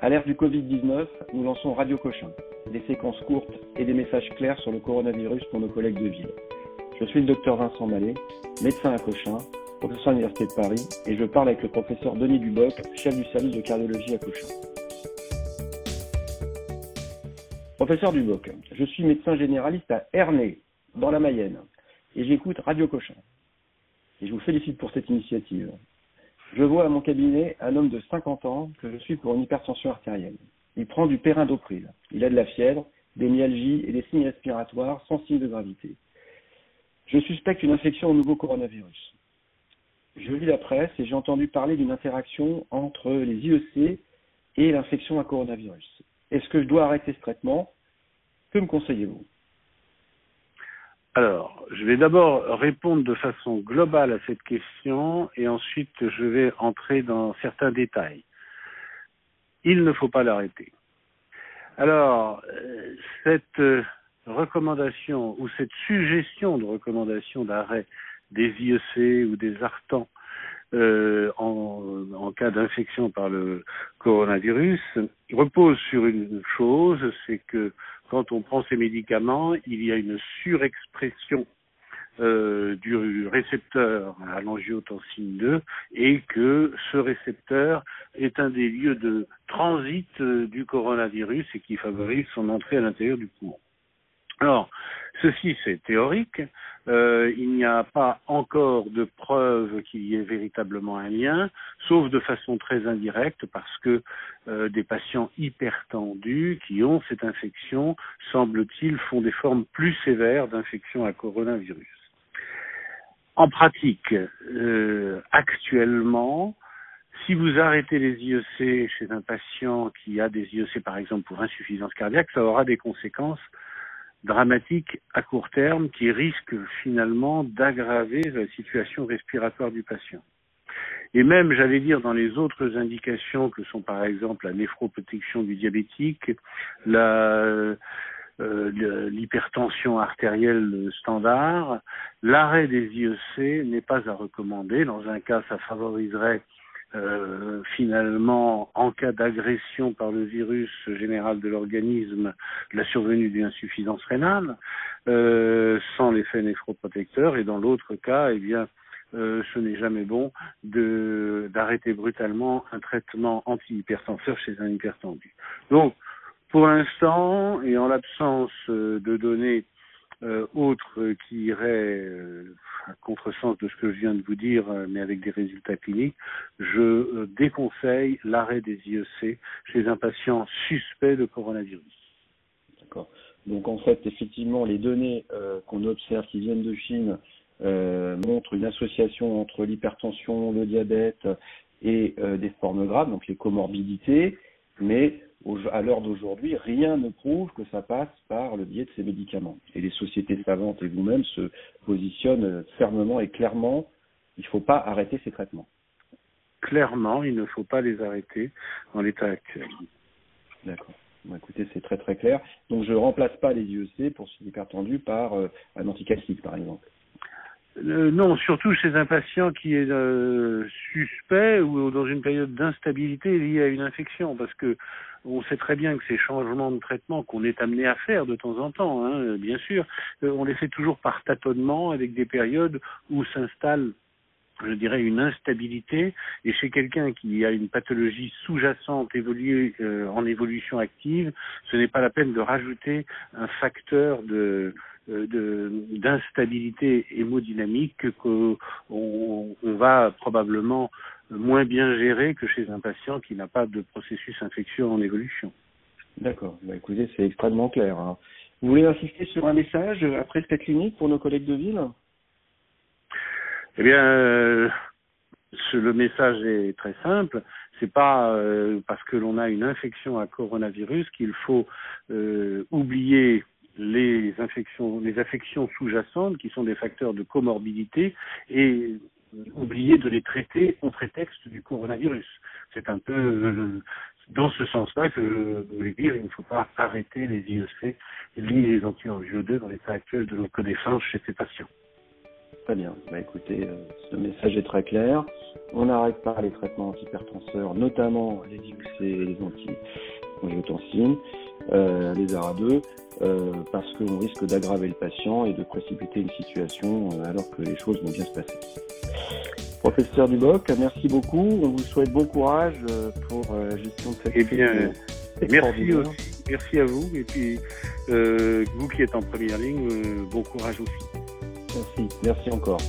À l'ère du Covid-19, nous lançons Radio Cochin, des séquences courtes et des messages clairs sur le coronavirus pour nos collègues de ville. Je suis le docteur Vincent Mallet, médecin à Cochin, professeur à l'Université de Paris, et je parle avec le professeur Denis Duboc, chef du service de cardiologie à Cochin. Professeur Duboc, je suis médecin généraliste à Ernée, dans la Mayenne, et j'écoute Radio Cochin. Et je vous félicite pour cette initiative. Je vois à mon cabinet un homme de 50 ans que je suis pour une hypertension artérielle. Il prend du périndopril. Il a de la fièvre, des myalgies et des signes respiratoires sans signe de gravité. Je suspecte une infection au nouveau coronavirus. Je lis la presse et j'ai entendu parler d'une interaction entre les IEC et l'infection à coronavirus. Est-ce que je dois arrêter ce traitement? Que me conseillez-vous? Alors, je vais d'abord répondre de façon globale à cette question et ensuite je vais entrer dans certains détails. Il ne faut pas l'arrêter. Alors, euh, cette recommandation ou cette suggestion de recommandation d'arrêt des IEC ou des ARTAN euh, en, cas d'infection par le coronavirus repose sur une chose, c'est que quand on prend ces médicaments, il y a une surexpression euh, du récepteur à l'angiotensine 2 et que ce récepteur est un des lieux de transit euh, du coronavirus et qui favorise son entrée à l'intérieur du poumon. Alors, ceci c'est théorique. Euh, il n'y a pas encore de preuve qu'il y ait véritablement un lien, sauf de façon très indirecte parce que euh, des patients hypertendus qui ont cette infection, semble-t-il, font des formes plus sévères d'infection à coronavirus. En pratique, euh, actuellement, si vous arrêtez les IEC chez un patient qui a des IEC par exemple pour insuffisance cardiaque, ça aura des conséquences dramatique à court terme qui risque finalement d'aggraver la situation respiratoire du patient. Et même, j'allais dire, dans les autres indications que sont par exemple la néphroprotection du diabétique, euh, l'hypertension artérielle standard, l'arrêt des IEC n'est pas à recommander. Dans un cas, ça favoriserait euh, finalement, en cas d'agression par le virus général de l'organisme, la survenue d'une insuffisance rénale, euh, sans l'effet néphroprotecteur, et dans l'autre cas, eh bien, euh, ce n'est jamais bon d'arrêter brutalement un traitement antihypertenseur chez un hypertendu. Donc, pour l'instant, et en l'absence de données euh, autres qui iraient euh, à contresens de ce que je viens de vous dire, euh, mais avec des résultats cliniques, je euh, déconseille l'arrêt des IEC chez un patient suspect de coronavirus. D'accord. Donc en fait, effectivement, les données qu'on observe qui viennent de Chine montrent une association entre l'hypertension, le diabète et des formes graves, donc les comorbidités, mais à l'heure d'aujourd'hui, rien ne prouve que ça passe par le biais de ces médicaments. Et les sociétés savantes et vous-même se positionnent fermement et clairement, il ne faut pas arrêter ces traitements. Clairement, il ne faut pas les arrêter dans l'état actuel. D'accord. Bon, écoutez, c'est très très clair. Donc je ne remplace pas les IEC pour ces hypertendus par euh, un anticalcique, par exemple. Euh, non, surtout chez un patient qui est euh, suspect ou dans une période d'instabilité liée à une infection, parce que on sait très bien que ces changements de traitement qu'on est amené à faire de temps en temps, hein, bien sûr, euh, on les fait toujours par tâtonnement avec des périodes où s'installe je dirais une instabilité. Et chez quelqu'un qui a une pathologie sous-jacente évoluée euh, en évolution active, ce n'est pas la peine de rajouter un facteur de d'instabilité hémodynamique qu'on on va probablement moins bien gérer que chez un patient qui n'a pas de processus infectieux en évolution. D'accord. Bah, écoutez, c'est extrêmement clair. Hein. Vous voulez insister sur un message après cette clinique pour nos collègues de ville? Eh bien, euh, le message est très simple. C'est pas euh, parce que l'on a une infection à coronavirus qu'il faut euh, oublier les infections, les affections sous-jacentes qui sont des facteurs de comorbidité et oublier de les traiter au prétexte du coronavirus. C'est un peu euh, dans ce sens-là que je voulais dire il ne faut pas arrêter les IEC ni les anti-angio 2 dans l'état actuel de nos connaissances chez ces patients. Très bien. Bah, écoutez, euh, ce message est très clair. On n'arrête pas les traitements antihypertenseurs, notamment les IUC et les anti-angiotensines, euh, les ARA2, euh, parce qu'on risque d'aggraver le patient et de précipiter une situation euh, alors que les choses vont bien se passer. Professeur Duboc, merci beaucoup. On vous souhaite bon courage euh, pour la gestion de cette Eh bien, merci aussi. Merci à vous. Et puis, vous qui êtes en première ligne, bon courage aussi. Merci. Merci encore.